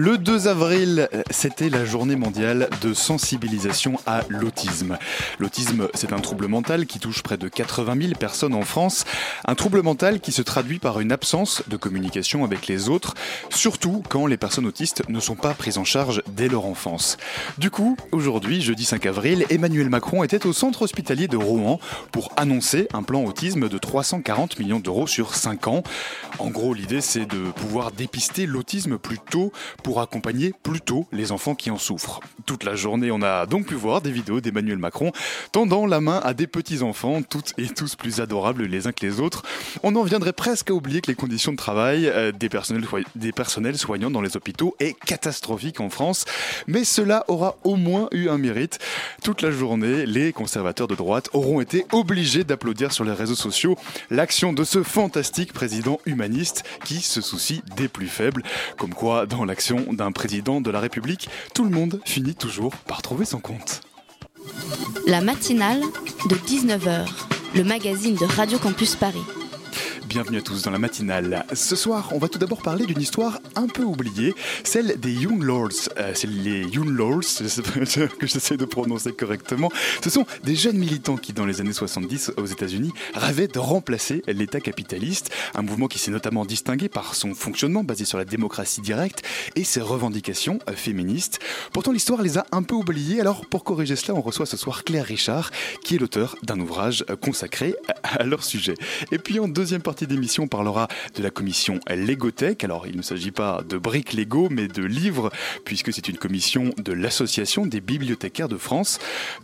Le 2 avril, c'était la journée mondiale de sensibilisation à l'autisme. L'autisme, c'est un trouble mental qui touche près de 80 000 personnes en France. Un trouble mental qui se traduit par une absence de communication avec les autres, surtout quand les personnes autistes ne sont pas prises en charge dès leur enfance. Du coup, aujourd'hui, jeudi 5 avril, Emmanuel Macron était au centre hospitalier de Rouen pour annoncer un plan autisme de 340 millions d'euros sur 5 ans. En gros, l'idée, c'est de pouvoir dépister l'autisme plus tôt accompagner plus tôt les enfants qui en souffrent. Toute la journée, on a donc pu voir des vidéos d'Emmanuel Macron tendant la main à des petits-enfants, toutes et tous plus adorables les uns que les autres. On en viendrait presque à oublier que les conditions de travail euh, des personnels soignants dans les hôpitaux est catastrophique en France. Mais cela aura au moins eu un mérite. Toute la journée, les conservateurs de droite auront été obligés d'applaudir sur les réseaux sociaux l'action de ce fantastique président humaniste qui se soucie des plus faibles. Comme quoi, dans l'action d'un président de la République, tout le monde finit toujours par trouver son compte. La matinale de 19h, le magazine de Radio Campus Paris. Bienvenue à tous dans la matinale. Ce soir, on va tout d'abord parler d'une histoire un peu oubliée, celle des Young Lords. Euh, c'est les Young Lords, que j'essaie de prononcer correctement. Ce sont des jeunes militants qui, dans les années 70 aux États-Unis, rêvaient de remplacer l'État capitaliste, un mouvement qui s'est notamment distingué par son fonctionnement basé sur la démocratie directe et ses revendications féministes. Pourtant, l'histoire les a un peu oubliés. Alors, pour corriger cela, on reçoit ce soir Claire Richard, qui est l'auteur d'un ouvrage consacré à leur sujet. Et puis, en deuxième partie d'émission, on parlera de la commission Legothèque. Alors, il ne s'agit pas de briques Lego, mais de livres, puisque c'est une commission de l'Association des bibliothécaires de France.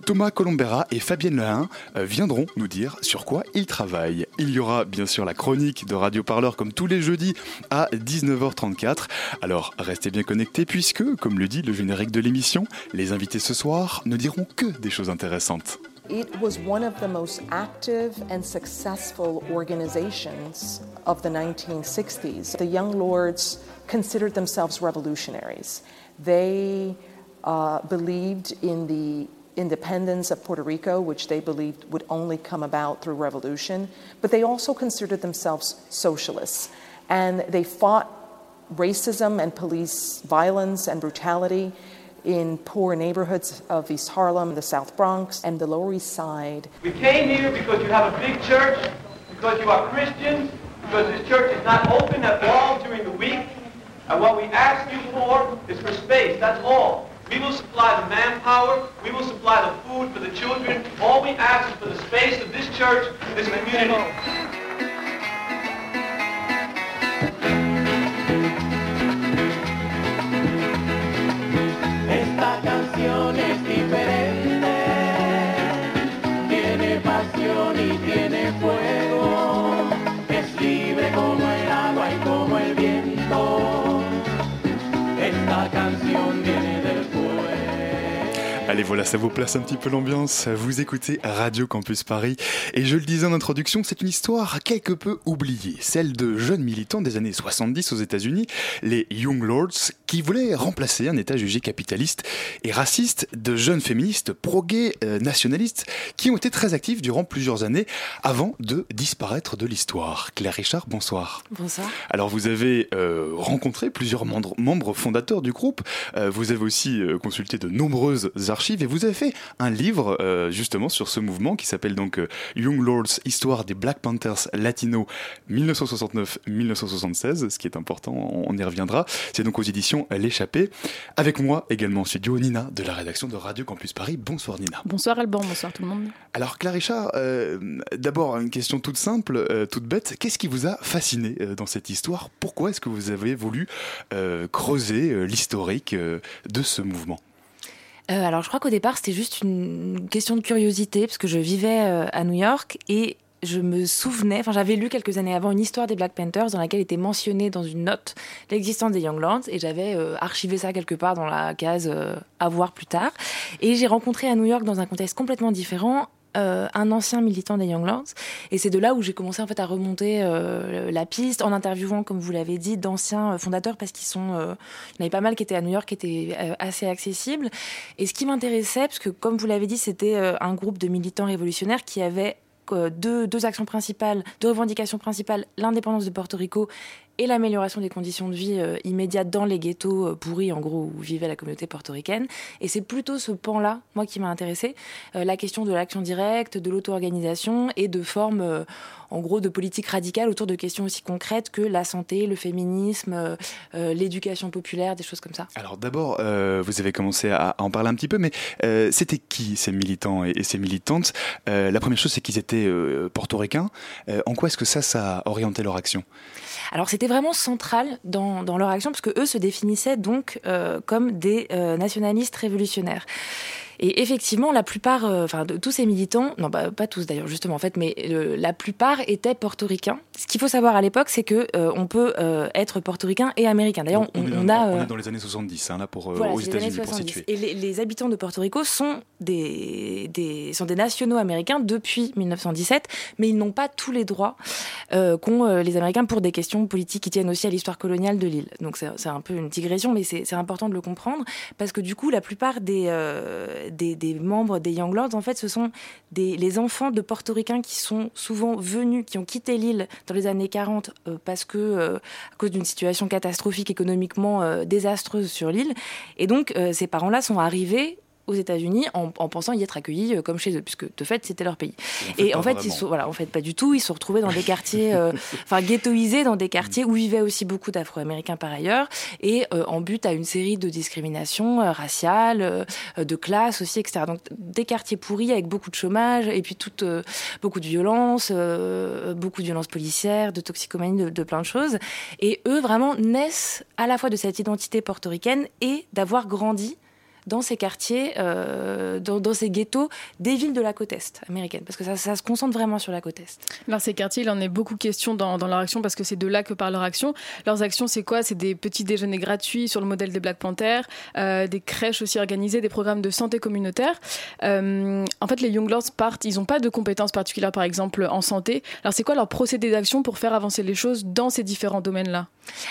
Thomas Colombera et Fabienne Lehain euh, viendront nous dire sur quoi ils travaillent. Il y aura bien sûr la chronique de Radio Parleur comme tous les jeudis à 19h34. Alors, restez bien connectés, puisque, comme le dit le générique de l'émission, les invités ce soir ne diront que des choses intéressantes. It was one of the most active and successful organizations of the 1960s. The Young Lords considered themselves revolutionaries. They uh, believed in the independence of Puerto Rico, which they believed would only come about through revolution, but they also considered themselves socialists. And they fought racism and police violence and brutality in poor neighborhoods of East Harlem, the South Bronx, and the Lower East Side. We came here because you have a big church, because you are Christians, because this church is not open at all during the week. And what we ask you for is for space, that's all. We will supply the manpower, we will supply the food for the children. All we ask is for the space of this church, this community. Voilà, ça vous place un petit peu l'ambiance. Vous écoutez Radio Campus Paris. Et je le disais en introduction, c'est une histoire quelque peu oubliée. Celle de jeunes militants des années 70 aux États-Unis, les Young Lords, qui voulaient remplacer un État jugé capitaliste et raciste de jeunes féministes pro-gays euh, nationalistes qui ont été très actifs durant plusieurs années avant de disparaître de l'histoire. Claire Richard, bonsoir. Bonsoir. Alors vous avez euh, rencontré plusieurs membres, membres fondateurs du groupe, Euh, vous avez aussi euh, consulté de nombreuses archives et vous avez fait un livre euh, justement sur ce mouvement qui s'appelle donc euh, Young Lords, Histoire des Black Panthers Latino 1969-1976, ce qui est important, on, y reviendra. C'est donc aux éditions L'échappée. Avec moi également en studio Nina de la rédaction de Radio Campus Paris. Bonsoir Nina. Bonsoir Alban, bonsoir tout le monde. Alors Claire Richard, euh, d'abord une question toute simple, euh, toute bête. Qu'est-ce qui vous a fasciné dans cette histoire? Pourquoi est-ce que vous avez voulu creuser l'historique de ce mouvement? Euh, alors, je crois qu'au départ, c'était juste une question de curiosité, parce que je vivais euh, à New York et je me souvenais, enfin j'avais lu quelques années avant une histoire des Black Panthers dans laquelle était mentionnée dans une note l'existence des Young Lords et j'avais euh, archivé ça quelque part dans la case à voir plus tard. Et j'ai rencontré à New York dans un contexte complètement différent euh, un ancien militant des Young Lords. Et c'est de là où j'ai commencé en fait à remonter euh, la piste en interviewant, comme vous l'avez dit, d'anciens euh, fondateurs parce qu'ils sont, y en avait pas mal qui étaient à New York, qui étaient assez accessibles. Et ce qui m'intéressait, parce que comme vous l'avez dit, c'était un groupe de militants révolutionnaires qui avaient deux, deux actions principales, deux revendications principales, l'indépendance de Porto Rico et l'amélioration des conditions de vie euh, immédiates dans les ghettos euh, pourris, en gros, où vivait la communauté portoricaine. Et c'est plutôt ce pan-là, moi, qui m'a intéressé, euh, la question de l'action directe, de l'auto-organisation et de formes, euh, en gros, de politique radicale autour de questions aussi concrètes que la santé, le féminisme, l'éducation populaire, des choses comme ça. Alors d'abord, vous avez commencé à, en parler un petit peu, mais c'était qui ces militants et, et ces militantes? La première chose, c'est qu'ils étaient portoricains. En quoi est-ce que ça, ça a orienté leur action? Alors c'était vraiment central dans, dans leur action parce que eux se définissaient donc euh, comme des euh, nationalistes révolutionnaires. Et effectivement, la plupart, euh, enfin, de tous ces militants, non, bah, pas tous d'ailleurs, justement, en fait, mais euh, la plupart étaient portoricains. Ce qu'il faut savoir à l'époque, c'est que euh, on peut être portoricain et américain. D'ailleurs, on, on a. on est dans les années 70, hein, là, pour, voilà, aux États-Unis, pour 70. situer. Et les, les habitants de Porto Rico sont des, des, sont des nationaux américains depuis 1917, mais ils n'ont pas tous les droits qu'ont les Américains pour des questions politiques qui tiennent aussi à l'histoire coloniale de l'île. Donc c'est un peu une digression, mais c'est c'est important de le comprendre, parce que du coup, la plupart des, euh, des, membres des Young Lords, en fait, ce sont des, les enfants de portoricains qui sont souvent venus, qui ont quitté l'île dans les années 40 euh, parce que, euh, à cause d'une situation catastrophique économiquement euh, désastreuse sur l'île. Et donc, ces parents-là sont arrivés aux États-Unis en, en pensant y être accueillis euh, comme chez eux, puisque de fait c'était leur pays. Et Et en fait, ils sont, voilà, en fait pas du tout. Ils se sont retrouvés dans des quartiers, euh, enfin ghettoisés, dans des quartiers où vivaient aussi beaucoup d'Afro-Américains par ailleurs, et euh, en but à une série de discriminations euh, raciales, de classe aussi, etc. Donc des quartiers pourris avec beaucoup de chômage et puis toute, beaucoup de violence, beaucoup de violences policières, de toxicomanie, de, de plein de choses. Et eux vraiment naissent à la fois de cette identité portoricaine et d'avoir grandi dans ces quartiers, euh, dans, dans ces ghettos des villes de la côte Est américaine, parce que ça, ça se concentre vraiment sur la côte Est. Alors ces quartiers, il en est beaucoup question dans, dans leur action parce que c'est de là que part leur action. Leurs actions, c'est quoi? C'est des petits déjeuners gratuits sur le modèle des Black Panthers, euh, des crèches aussi organisées, des programmes de santé communautaire. Euh, en fait, les Young Lords partent, ils n'ont pas de compétences particulières, par exemple en santé. Alors c'est quoi leur procédé d'action pour faire avancer les choses dans ces différents domaines-là?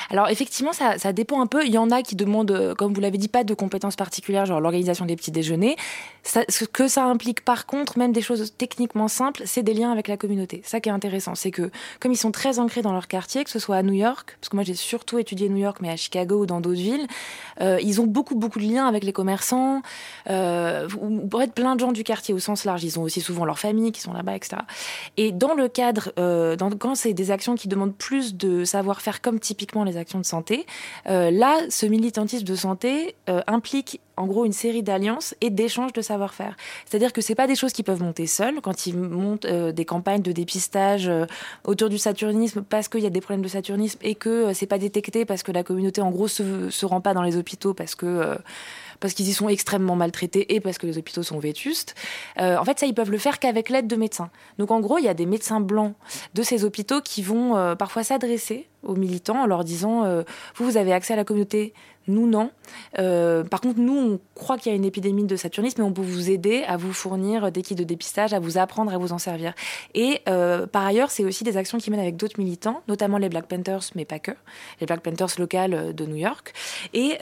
Alors effectivement, ça, ça dépend un peu. Il y en a qui demandent, comme vous l'avez dit, pas de compétences particulières, genre l'organisation des petits déjeuners. Ce que ça implique par contre, même des choses techniquement simples, c'est des liens avec la communauté. Ça qui est intéressant, c'est que comme ils sont très ancrés dans leur quartier, que ce soit à New York, parce que moi j'ai surtout étudié New York, mais à Chicago ou dans d'autres villes, euh, ils ont beaucoup beaucoup de liens avec les commerçants, euh, ou peut-être plein de gens du quartier au sens large. Ils ont aussi souvent leur famille qui sont là-bas, etc. Et dans le cadre, euh, quand c'est des actions qui demandent plus de savoir-faire, comme typiquement les actions de santé, euh, là, ce militantisme de santé implique en gros une série d'alliances et d'échanges de savoir-faire. C'est-à-dire que c'est pas des choses qui peuvent monter seules quand ils montent euh, des campagnes de dépistage euh, autour du saturnisme parce qu'il y a des problèmes de saturnisme et que euh, c'est pas détecté parce que la communauté en gros se, se rend pas dans les hôpitaux parce que euh, parce qu'ils y sont extrêmement maltraités et parce que les hôpitaux sont vétustes. En fait, ça, ils peuvent le faire qu'avec l'aide de médecins. Donc, en gros, il y a des médecins blancs de ces hôpitaux qui vont parfois s'adresser aux militants en leur disant euh, Vous, vous avez accès à la communauté nous, non. Euh, par contre, nous, on croit qu'il y a une épidémie de saturnisme, mais on peut vous aider à vous fournir des kits de dépistage, à vous apprendre à vous en servir. Et euh, par ailleurs, c'est aussi des actions qui mènent avec d'autres militants, notamment les Black Panthers, mais pas que, les Black Panthers locales de New York. Et,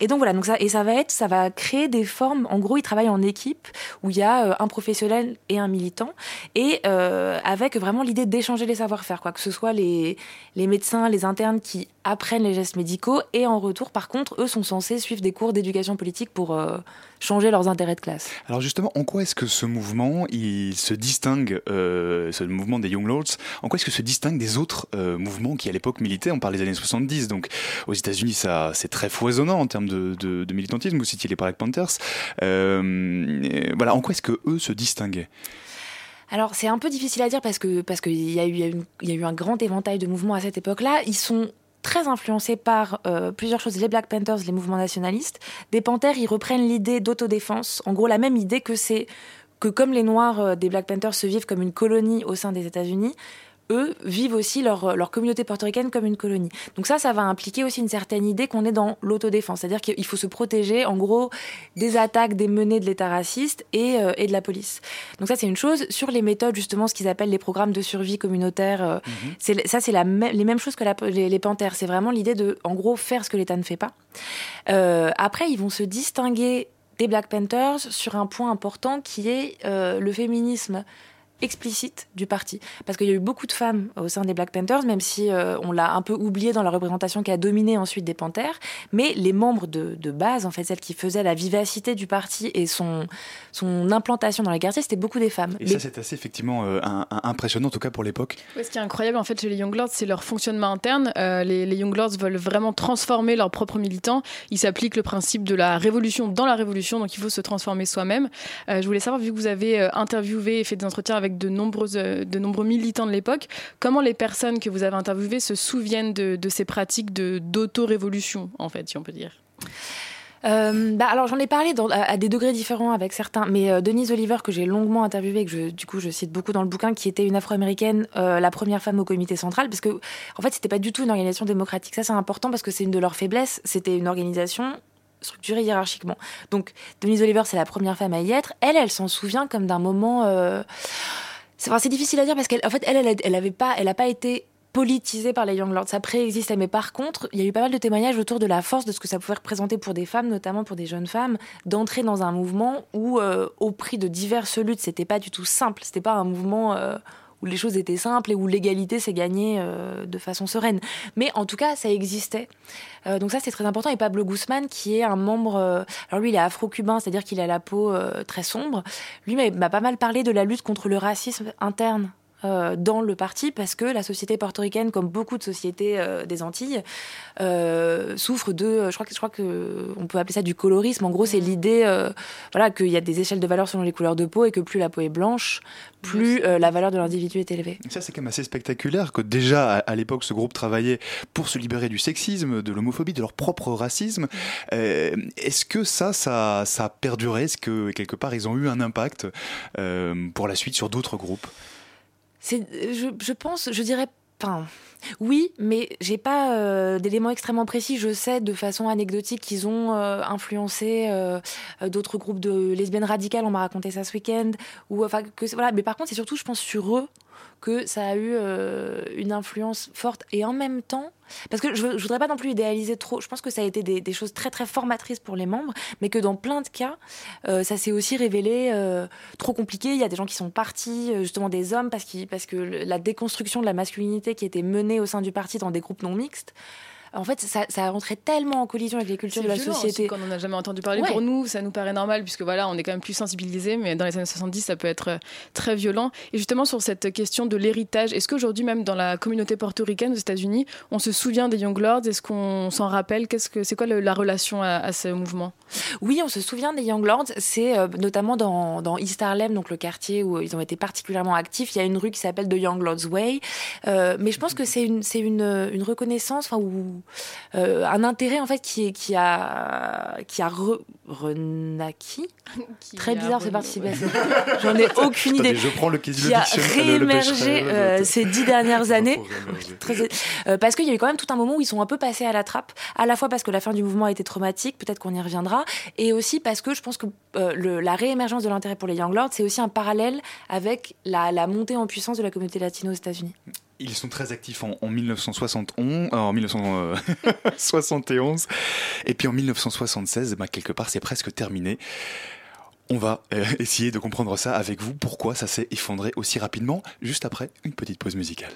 et donc voilà, donc ça, et ça va être, ça va créer des formes. En gros, ils travaillent en équipe où il y a un professionnel et un militant, et avec vraiment l'idée d'échanger les savoir-faire, quoi, que ce soit les les médecins, les internes qui apprennent les gestes médicaux, et en retour, par contre, eux sont censés suivre des cours d'éducation politique pour euh, changer leurs intérêts de classe. Alors justement, en quoi est-ce que ce mouvement, il se distingue, euh, ce mouvement des Young Lords, en quoi est-ce que se distingue des autres euh, mouvements qui à l'époque militaient? On parle des années 70, donc aux États-Unis, ça c'est très foisonnant en termes de, militantisme. Vous citiez les Black Panthers. Voilà, en quoi est-ce que eux se distinguaient? Alors c'est un peu difficile à dire parce que parce qu'il y a eu y a eu- un grand éventail de mouvements à cette époque-là. Ils sont très influencés par euh, plusieurs choses, les Black Panthers, les mouvements nationalistes. Des Panthères, ils reprennent l'idée d'autodéfense, en gros la même idée que c'est que comme les Noirs euh, des Black Panthers se vivent comme une colonie au sein des États-Unis, eux vivent aussi leur, leur communauté portoricaine comme une colonie. Donc ça, ça va impliquer aussi une certaine idée qu'on est dans l'autodéfense, c'est-à-dire qu'il faut se protéger, en gros, des attaques, des menées de l'État raciste et, euh, et de la police. Donc ça, c'est une chose. Sur les méthodes, justement, ce qu'ils appellent les programmes de survie communautaire, euh, c'est ça, c'est les mêmes choses que la- les, les panthères. C'est vraiment l'idée de, en gros, faire ce que l'État ne fait pas. Euh, après, ils vont se distinguer des Black Panthers sur un point important qui est euh, le féminisme explicite du parti. Parce qu'il y a eu beaucoup de femmes au sein des Black Panthers, même si euh, on l'a un peu oublié dans la représentation qui a dominé ensuite des Panthères. Mais les membres de, de base, en fait, celles qui faisaient la vivacité du parti et son, son implantation dans les quartiers, c'était beaucoup des femmes. Et Mais- ça, c'est assez effectivement euh, un- un- impressionnant, en tout cas pour l'époque. Ouais, ce qui est incroyable en fait chez les Young Lords, c'est leur fonctionnement interne. Euh, les, les Young Lords veulent vraiment transformer leurs propres militants. Ils s'appliquent le principe de la révolution dans la révolution, donc il faut se transformer soi-même. Euh, je voulais savoir, vu que vous avez interviewé et fait des entretiens avec euh, de nombreux militants de l'époque, comment les personnes que vous avez interviewées se souviennent de, ces pratiques d'auto-révolution, en fait, si on peut dire? Euh, bah alors j'en ai parlé à, des degrés différents avec certains, mais euh, Denise Oliver que j'ai longuement interviewée, que du coup je cite beaucoup dans le bouquin, qui était une Afro-américaine, la première femme au comité central, parce que en fait c'était pas du tout une organisation démocratique. Ça c'est important parce que c'est une de leurs faiblesses. C'était une organisation structurée hiérarchiquement. Donc Denise Oliver c'est la première femme à y être. Elle, elle s'en souvient comme d'un moment. euh, C'est difficile à dire parce qu'elle en fait elle, elle, pas, elle pas été politisée par les Young Lords. Ça préexistait, mais par contre, il y a eu pas mal de témoignages autour de la force de ce que ça pouvait représenter pour des femmes, notamment pour des jeunes femmes, d'entrer dans un mouvement où, euh, au prix de diverses luttes, c'était pas du tout simple. C'était pas un mouvement euh, où les choses étaient simples et où l'égalité s'est gagnée euh, de façon sereine. Mais en tout cas, ça existait. Euh, donc ça, c'est très important. Et Pablo Guzman, qui est un membre... euh, alors lui, il est afro-cubain, c'est-à-dire qu'il a la peau très sombre. Lui m'a pas mal parlé de la lutte contre le racisme interne euh, dans le parti parce que la société portoricaine, comme beaucoup de sociétés euh, des Antilles, euh, souffre de, je crois que je crois que on peut appeler ça du colorisme. En gros, c'est l'idée, euh, voilà, qu'il y a des échelles de valeur selon les couleurs de peau et que plus la peau est blanche, plus euh, la valeur de l'individu est élevée. Ça, c'est quand même assez spectaculaire que déjà, à, à l'époque, ce groupe travaillait pour se libérer du sexisme, de l'homophobie, de leur propre racisme. Euh, Est-ce que ça, ça, ça a perduré? Est-ce que, quelque part, ils ont eu un impact euh, pour la suite sur d'autres groupes? C'est, je, pense, je dirais, enfin, oui, mais j'ai pas euh, d'éléments extrêmement précis. Je sais de façon anecdotique qu'ils ont euh, influencé euh, euh, d'autres groupes de lesbiennes radicales. On m'a raconté ça ce week-end. Ou enfin que voilà. Mais par contre, c'est surtout, je pense, sur eux que ça a eu euh, une influence forte et en même temps parce que je, je voudrais pas non plus idéaliser trop je pense que ça a été des, choses très très formatrices pour les membres mais que dans plein de cas euh, ça s'est aussi révélé euh, trop compliqué. Il y a des gens qui sont partis justement des hommes parce, parce que la déconstruction de la masculinité qui était menée au sein du parti dans des groupes non mixtes en fait ça, ça rentrait tellement en collision avec les cultures de la société aussi, quand on n'en a jamais entendu parler. Ouais. Pour nous, ça nous paraît normal, puisque voilà, on est quand même plus sensibilisés, mais dans les années 70, ça peut être euh, très violent. Et justement, sur cette question de l'héritage, est-ce qu'aujourd'hui, même dans la communauté portoricaine aux États-Unis, on se souvient des Young Lords? Est-ce qu'on s'en rappelle? Qu'est-ce que C'est quoi la relation à, à ce mouvement? Oui, on se souvient des Young Lords. C'est euh, notamment dans, dans East Harlem, donc le quartier où ils ont été particulièrement actifs. Il y a une rue qui s'appelle The Young Lords Way. Euh, mais je pense que c'est une, c'est une, une reconnaissance, enfin, ou euh, un intérêt en fait qui, est- qui a, qui a re, renaquis. Très a bizarre, participé. ouais. J'en ai aucune Attendez, idée. je prends le- le qui a réémergé euh, ces dix dernières années. Très- euh, parce qu'il y a eu quand même tout un moment où ils sont un peu passés à la trappe, à la fois parce que la fin du mouvement a été traumatique, peut-être qu'on y reviendra, et aussi parce que je pense que euh, le- la réémergence de l'intérêt pour les Young Lords, c'est aussi un parallèle avec la, la montée en puissance de la communauté latino aux États-Unis. Ils sont très actifs en, en 1971, euh, en 1971, et puis en 1976, bah, quelque part, c'est presque terminé. On va euh, essayer de comprendre ça avec vous, pourquoi ça s'est effondré aussi rapidement, juste après une petite pause musicale.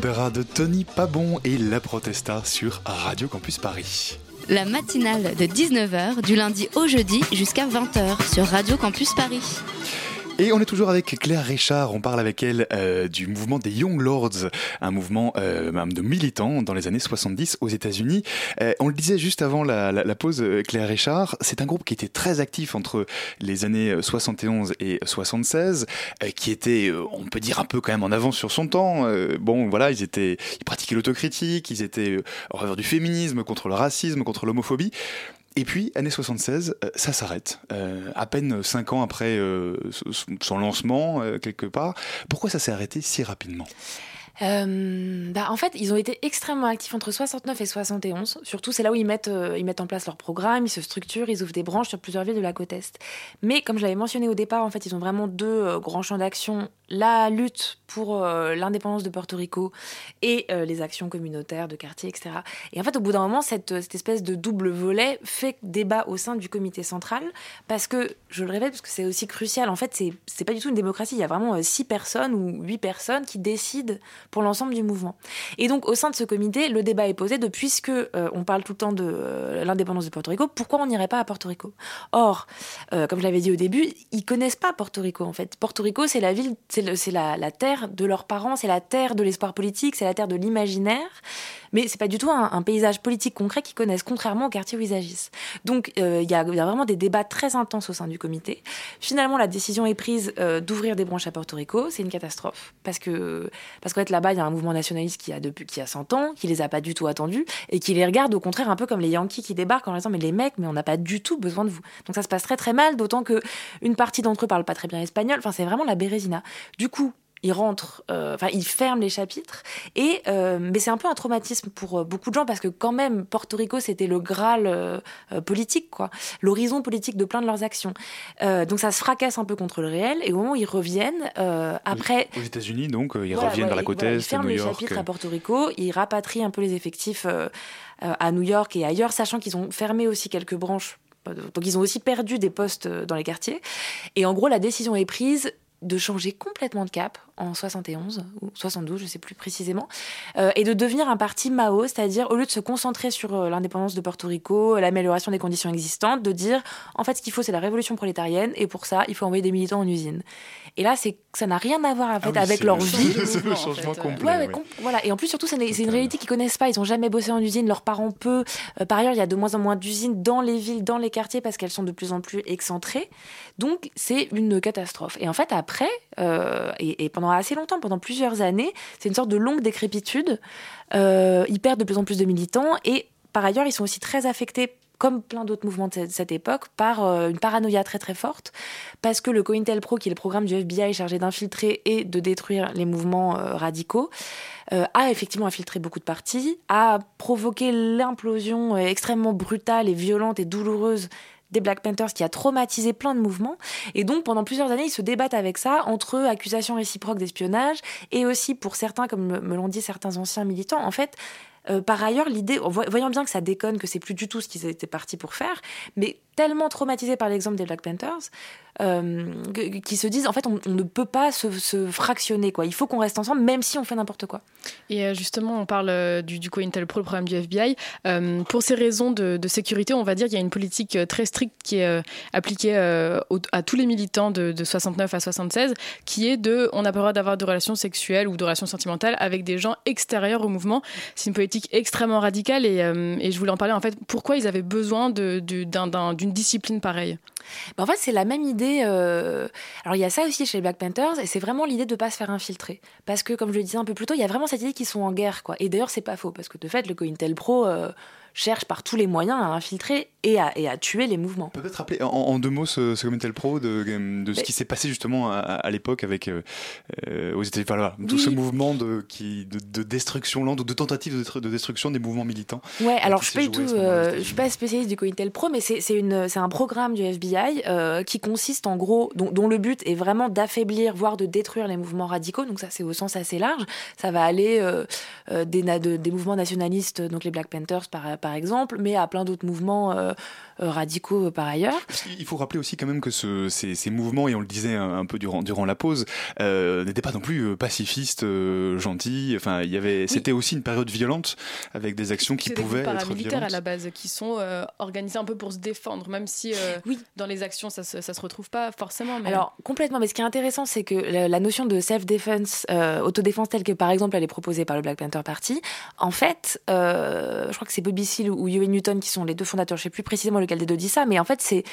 De Tony Pabon et La Protesta sur Radio Campus Paris. La matinale de 19h du lundi au jeudi jusqu'à 20h sur Radio Campus Paris. Et on est toujours avec Claire Richard, on parle avec elle euh, du mouvement des Young Lords, un mouvement euh, de militants dans les années 70 aux États-Unis. Euh, on le disait juste avant la, la- pause, Claire Richard, c'est un groupe qui était très actif entre les années euh, 71 et 76, euh, qui était, on peut dire, un peu quand même en avance sur son temps. Bon, voilà, ils étaient, ils pratiquaient l'autocritique, ils étaient en faveur du féminisme, contre le racisme, contre l'homophobie. Et puis, année 76, euh, ça s'arrête. Euh, à peine cinq ans après euh, son- son lancement, euh, quelque part. Pourquoi ça s'est arrêté si rapidement? Euh, bah, en fait, ils ont été extrêmement actifs entre 69 et 71. Surtout, c'est là où ils mettent, euh, ils mettent en place leur programme, ils se structurent, ils ouvrent des branches sur plusieurs villes de la côte Est. Mais comme je l'avais mentionné au départ, en fait, ils ont vraiment deux euh, grands champs d'action. La lutte pour l'indépendance de Porto Rico et les actions communautaires de quartier, etc. Et en fait, au bout d'un moment, cette, espèce de double volet fait débat au sein du comité central parce que, je le répète, parce que c'est aussi crucial, en fait, c'est pas du tout une démocratie. Il y a vraiment six personnes ou huit personnes qui décident pour l'ensemble du mouvement. Et donc, au sein de ce comité, le débat est posé de puisque euh, on parle tout le temps de euh, l'indépendance de Porto Rico, pourquoi on n'irait pas à Porto Rico? Or, euh, comme je l'avais dit au début, ils connaissent pas Porto Rico en fait. Porto Rico, c'est la ville, c'est la, terre de leurs parents, c'est la terre de l'espoir politique, c'est la terre de l'imaginaire. Mais c'est pas du tout un, paysage politique concret qu'ils connaissent, contrairement au quartier où ils agissent. Donc il y, y a vraiment des débats très intenses au sein du comité. Finalement, la décision est prise d'ouvrir des branches à Porto Rico. C'est une catastrophe parce que parce qu'en fait la là-bas, il y a un mouvement nationaliste qui a, depuis, qui a 100 ans, qui les a pas du tout attendus, et qui les regarde au contraire un peu comme les Yankees qui débarquent en disant mais les mecs, mais on n'a pas du tout besoin de vous. Donc ça se passe très très mal, d'autant que une partie d'entre eux parle pas très bien espagnol. Enfin, c'est vraiment la bérésina. Du coup, ils rentrent, euh, enfin ils ferment les chapitres. Et euh, mais c'est un peu un traumatisme pour euh, beaucoup de gens parce que quand même Porto Rico c'était le graal euh, euh, politique quoi, l'horizon politique de plein de leurs actions. Euh, donc ça se fracasse un peu contre le réel. Et au moment où ils reviennent euh, après, Aux États-Unis, donc, euh, ils voilà, reviennent vers la côte voilà, ils ferment New les York. chapitres euh. à Porto Rico, ils rapatrient un peu les effectifs euh, euh, à New York et ailleurs, sachant qu'ils ont fermé aussi quelques branches. Donc ils ont aussi perdu des postes euh, dans les quartiers. Et en gros, la décision est prise de changer complètement de cap en 71 ou 72, je sais plus précisément, euh, et de devenir un parti Mao, c'est-à-dire au lieu de se concentrer sur euh, l'indépendance de Porto Rico, l'amélioration des conditions existantes, de dire en fait ce qu'il faut c'est la révolution prolétarienne et pour ça il faut envoyer des militants en usine. Et là c'est ça n'a rien à voir en fait, Ah oui, avec leur le- vie. c'est le changement complet. Ouais, ouais, ouais. com- voilà. Et en plus, surtout, c'est une, c'est une réalité qu'ils connaissent pas. Ils ont jamais bossé en usine. Leurs parents peu. Euh, par ailleurs, il y a de moins en moins d'usines dans les villes, dans les quartiers, parce qu'elles sont de plus en plus excentrées. Donc, c'est une catastrophe. Et en fait, après, euh, et, et pendant assez longtemps, pendant plusieurs années, c'est une sorte de longue décrépitude. Euh, ils perdent de plus en plus de militants. Et par ailleurs, ils sont aussi très affectés comme plein d'autres mouvements de cette, époque, par euh, une paranoïa très très forte, parce que le COINTELPRO, qui est le programme du FBI chargé d'infiltrer et de détruire les mouvements euh, radicaux, a effectivement infiltré beaucoup de partis, a provoqué l'implosion extrêmement brutale et violente et douloureuse des Black Panthers qui a traumatisé plein de mouvements. Et donc, pendant plusieurs années, ils se débattent avec ça, entre accusations réciproques d'espionnage, et aussi pour certains, comme me l'ont dit certains anciens militants, en fait, euh, par ailleurs, l'idée, voy- voyant bien que ça déconne, que c'est plus du tout ce qu'ils étaient partis pour faire, mais tellement traumatisés par l'exemple des Black Panthers, qui se disent en fait on, ne peut pas se, fractionner. Il faut qu'on reste ensemble même si on fait n'importe quoi. Et euh, justement, on parle euh, du, du COINTELPRO, le programme du FBI. Euh, pour ces raisons de, sécurité, on va dire qu'il y a une politique euh, très stricte qui est euh, appliquée euh, à tous les militants de, de 69 à 76, qui est de on n'a pas le droit d'avoir de relations sexuelles ou de relations sentimentales avec des gens extérieurs au mouvement. C'est une politique extrêmement radicale et, euh, je voulais en parler en fait. Pourquoi ils avaient besoin d'une discipline pareille? Bah, en fait, c'est la même idée. euh, Alors, il y a ça aussi chez les Black Panthers, et c'est vraiment l'idée de ne pas se faire infiltrer. Parce que, comme je le disais un peu plus tôt, il y a vraiment cette idée qu'ils sont en guerre, quoi. Et d'ailleurs, c'est pas faux, parce que de fait, le COINTELPRO euh, cherche par tous les moyens à infiltrer et à, et à tuer les mouvements. Peut-être rappeler en, en deux mots ce, ce Pro de, de ce Mais- qui s'est passé justement à, à l'époque avec euh, euh, aux États-Unis, voilà, tout ce mouvement de, qui, de, de destruction lente, ou de tentative de, destru- de destruction des mouvements militants. Ouais, alors je s'est suis pas euh, suis spécialiste du COINTELPRO, mais c'est un programme du FBI euh, qui consiste en gros, dont, dont le but est vraiment d'affaiblir, voire de détruire les mouvements radicaux. Donc ça, c'est au sens assez large. Ça va aller euh, euh, des, des mouvements nationalistes, donc les Black Panthers par, par exemple, mais à plein d'autres mouvements euh, radicaux euh, par ailleurs. Il faut rappeler aussi quand même que ce- ces, ces mouvements, et on le disait un, un peu durant, durant la pause, euh, n'étaient pas non plus euh, pacifistes, euh, gentils. Enfin, il y avait, c'était aussi une période violente avec des actions qui C'est des pouvaient groupes être paramilitaires à violentes. la base qui sont euh, organisés un peu pour se défendre, même si euh, Oui. dans les actions ça se, ça se retrouve pas forcément. Mais... Alors complètement, mais ce qui est intéressant, c'est que la, la notion de self-defense, euh, autodéfense telle que par exemple elle est proposée par le Black Panther Party, en fait, euh, je crois que c'est Bobby Seale ou Huey Newton qui sont les deux fondateurs, je sais plus précisément lequel deux dit ça, mais en fait c'est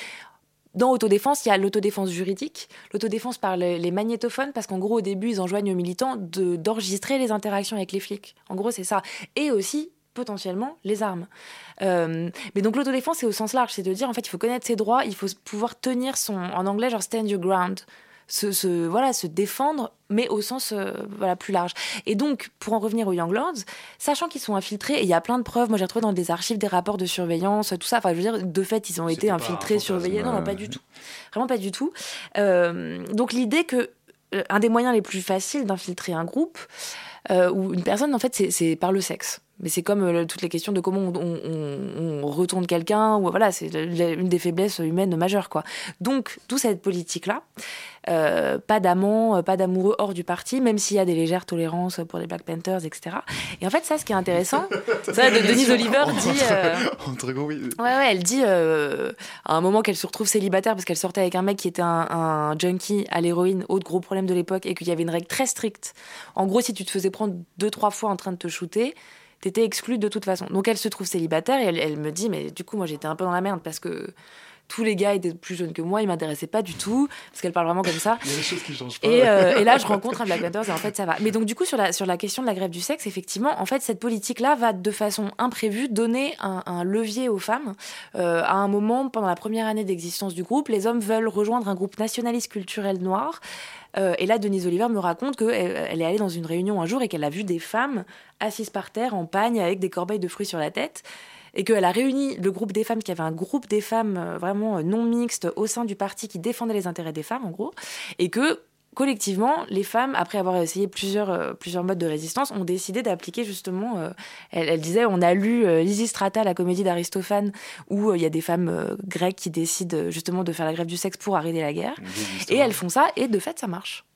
dans autodéfense, il y a l'autodéfense juridique, l'autodéfense par le- les magnétophones, parce qu'en gros, au début, ils enjoignent aux militants de- d'enregistrer les interactions avec les flics. En gros, c'est ça. Et aussi, potentiellement, les armes. Euh, mais donc, l'autodéfense, c'est au sens large, c'est de dire, en fait, il faut connaître ses droits, il faut pouvoir tenir son, en anglais, genre stand your ground. Se, se- voilà, se défendre, mais au sens euh, voilà, plus large. Et donc, pour en revenir aux Young Lords, sachant qu'ils sont infiltrés, et il y a plein de preuves, moi j'ai retrouvé dans des archives des rapports de surveillance, tout ça, enfin je veux dire, de fait, ils ont été infiltrés, surveillés, non, non, pas du tout. Vraiment pas du tout. Euh, donc l'idée que euh, un des moyens les plus faciles d'infiltrer un groupe euh, ou une personne, en fait, c'est par le sexe. Mais c'est comme euh, toutes les questions de comment on, on- on- on retourne quelqu'un, ou voilà, c'est une des faiblesses humaines majeures, quoi. Donc, toute cette politique-là, euh, pas d'amants, euh, pas d'amoureux hors du parti, même s'il y a des légères tolérances pour les Black Panthers, etc. Et en fait, ça, ce qui est intéressant, ça, de Denise Oliver dit. euh, Entre oui. Ouais, ouais, elle dit euh, à un moment qu'elle se retrouve célibataire parce qu'elle sortait avec un mec qui était un, un junkie à l'héroïne, autre gros problème de l'époque, et qu'il y avait une règle très stricte. En gros, si tu te faisais prendre deux, trois fois en train de te shooter, t'étais exclue de toute façon. Donc elle se trouve célibataire et elle, me dit, mais du coup, moi j'étais un peu dans la merde parce que tous les gars étaient plus jeunes que moi, ils m'intéressaient pas du tout, parce qu'elle parle vraiment comme ça. Il y a des choses qui changent pas. Et, euh, et là, je rencontre un Black Panthers et en fait, ça va. Mais donc, du coup, sur la, sur la question de la grève du sexe, effectivement, en fait, cette politique-là va de façon imprévue donner un, un levier aux femmes. Euh, à un moment, pendant la première année d'existence du groupe, les hommes veulent rejoindre un groupe nationaliste culturel noir. Euh, et là, Denise Oliver me raconte qu'elle elle est allée dans une réunion un jour et qu'elle a vu des femmes assises par terre en pagne avec des corbeilles de fruits sur la tête et qu'elle a réuni le groupe des femmes, qui avait un groupe des femmes euh, vraiment euh, non mixte au sein du parti qui défendait les intérêts des femmes, en gros, et que collectivement, les femmes, après avoir essayé plusieurs, euh, plusieurs modes de résistance, ont décidé d'appliquer justement. euh, elle, elle disait, on a lu euh, Lysistrata, la comédie d'Aristophane, où il y a des femmes grecques qui décident justement de faire la grève du sexe pour arrêter la guerre. Et elles font ça, et de fait, ça marche.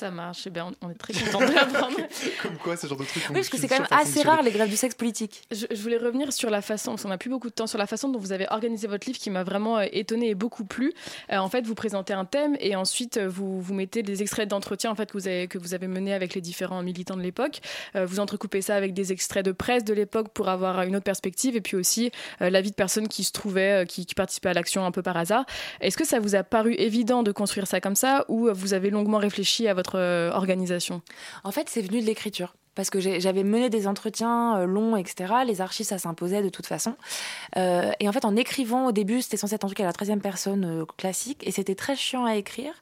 Ça marche, eh bien, on on est très contents de l'apprendre. Comme quoi, ce genre de truc. Oui, parce que c'est quand même assez rare les grèves du sexe politique. Je, je voulais revenir sur la façon, parce qu'on n'a plus beaucoup de temps, sur la façon dont vous avez organisé votre livre qui m'a vraiment euh, étonnée et beaucoup plu. Euh, en fait, vous présentez un thème et ensuite euh, vous, vous mettez des extraits d'entretien en fait, que, vous avez, que vous avez menés avec les différents militants de l'époque. Euh, vous entrecoupez ça avec des extraits de presse de l'époque pour avoir une autre perspective et puis aussi euh, l'avis de personnes qui se trouvaient, euh, qui, qui participaient à l'action un peu par hasard. Est-ce que ça vous a paru évident de construire ça comme ça ou vous avez longuement réfléchi à votre euh, organisation En fait, c'est venu de l'écriture. Parce que j'avais mené des entretiens euh, longs, etc. Les archives, ça s'imposait de toute façon. Euh, et en fait, en écrivant au début, c'était censé être un truc à la 13e personne classique. Et c'était très chiant à écrire.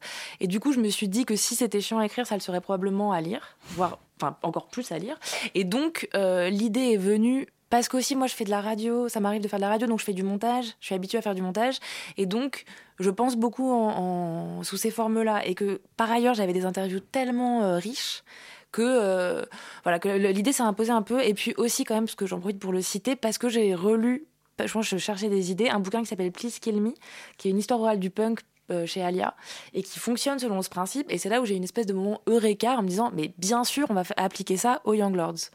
Et du coup, je me suis dit que si c'était chiant à écrire, ça le serait probablement à lire. Voire, enfin, encore plus à lire. Et donc, l'idée est venue. Parce qu'aussi, moi, je fais de la radio, ça m'arrive de faire de la radio, donc je fais du montage, je suis habituée à faire du montage. Et donc, je pense beaucoup en, sous ces formes-là. Et que, par ailleurs, j'avais des interviews tellement euh, riches que euh, voilà l'idée s'est imposée un peu et puis aussi quand même parce que j'en profite pour le citer parce que j'ai relu je pense que je cherchais des idées un bouquin qui s'appelle Please Kill Me qui est une histoire orale du punk euh, chez Alia et qui fonctionne selon ce principe et c'est là où j'ai une espèce de moment eureka en me disant mais bien sûr on va appliquer ça aux Young Lords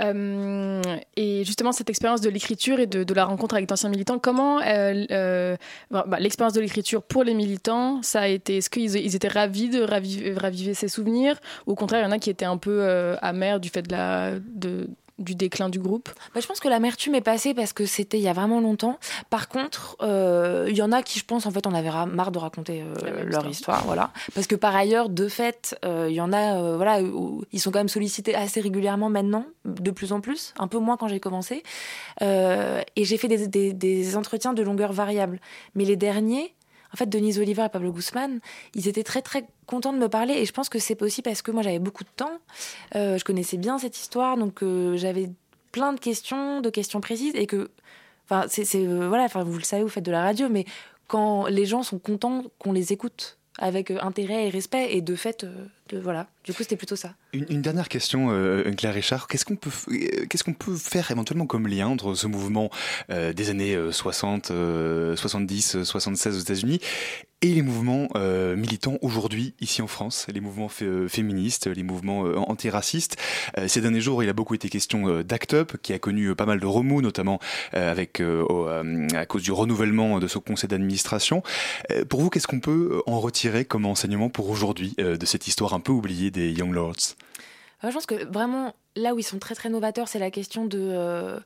Euh, et justement, cette expérience de l'écriture et de, la rencontre avec d'anciens militants, comment euh, euh, bah, bah, l'expérience de l'écriture pour les militants, ça a été Est-ce qu'ils ils étaient ravis de raviver, ces souvenirs Ou au contraire, il y en a qui étaient un peu amers du fait de la, de, du déclin du groupe Bah, je pense que l'amertume est passée parce que c'était il y a vraiment longtemps. Par contre, euh, il y en a qui, je pense, en fait, on avait marre de raconter euh, leur histoire. histoire, voilà. Parce que par ailleurs, de fait, euh, il y en a, voilà, où ils sont quand même sollicités assez régulièrement maintenant, de plus en plus, un peu moins quand j'ai commencé. Et j'ai fait des, des- des entretiens de longueur variable. Mais les derniers, en fait, Denise Oliver et Pablo Guzman, ils étaient très très contents de me parler. Et je pense que c'est aussi parce que moi j'avais beaucoup de temps, Euh, je connaissais bien cette histoire, donc euh, j'avais plein de questions, de questions précises. Et que, enfin, c'est, euh, voilà, enfin, vous le savez, vous faites de la radio, mais quand les gens sont contents qu'on les écoute avec intérêt et respect et de fait, voilà, du coup c'était plutôt ça. Une, dernière question, euh, Claire Richard. Qu'est-ce qu'on peut, f- euh, qu'est-ce qu'on peut faire éventuellement comme lien entre ce mouvement euh, des années euh, 60, euh, 70, euh, 76 aux États-Unis et les mouvements euh, militants aujourd'hui ici en France, les mouvements fé- féministes, les mouvements antiracistes? Ces derniers jours, il a beaucoup été question d'Act Up, qui a connu pas mal de remous, notamment à cause du renouvellement de ce conseil d'administration. Pour vous, qu'est-ce qu'on peut en retirer comme enseignement pour aujourd'hui de cette histoire un peu oubliée des Young Lords je pense que vraiment, là où ils sont très très novateurs, c'est la question de euh,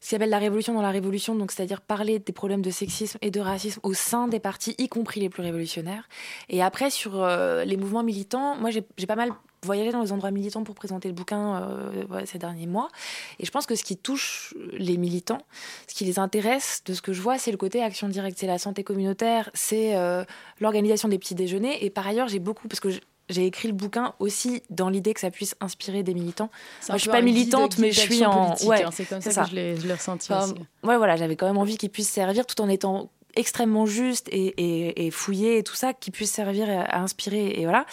ce qu'ils appellent la révolution dans la révolution, donc c'est-à-dire parler des problèmes de sexisme et de racisme au sein des partis, y compris les plus révolutionnaires. Et après, sur euh, les mouvements militants, moi j'ai pas mal voyagé dans les endroits militants pour présenter le bouquin euh, ces derniers mois. Et je pense que ce qui touche les militants, ce qui les intéresse, de ce que je vois, c'est le côté action directe, c'est la santé communautaire, c'est l'organisation des petits déjeuners. Et par ailleurs, j'ai beaucoup, parce que j'ai- écrit le bouquin aussi dans l'idée que ça puisse inspirer des militants. Moi, je suis pas militante, guide mais je suis en. Ouais, hein, c'est comme ça, c'est que je l'ai ressenti Enfin, aussi. ouais, voilà, j'avais quand même envie qu'il puisse servir tout en étant extrêmement juste et, et, et fouillé et tout ça, qu'il puisse servir à, à inspirer. Et voilà.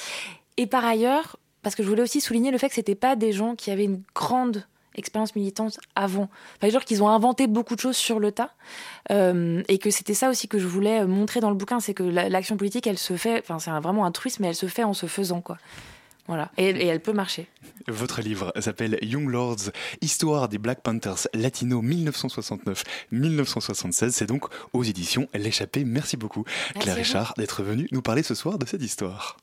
Et par ailleurs, parce que je voulais aussi souligner le fait que c'était pas des gens qui avaient une grande expérience militante avant. Enfin, genre qu'ils ont inventé beaucoup de choses sur le tas. Euh, et que c'était ça aussi que je voulais montrer dans le bouquin, c'est que la- l'action politique, elle se fait, enfin c'est vraiment un truisme, mais elle se fait en se faisant, quoi. Voilà. Et, et elle peut marcher. Votre livre s'appelle Young Lords, Histoire des Black Panthers latino 1969-1976. C'est donc aux éditions L'échappée. Merci beaucoup, Merci Claire. Richard, d'être venue nous parler ce soir de cette histoire.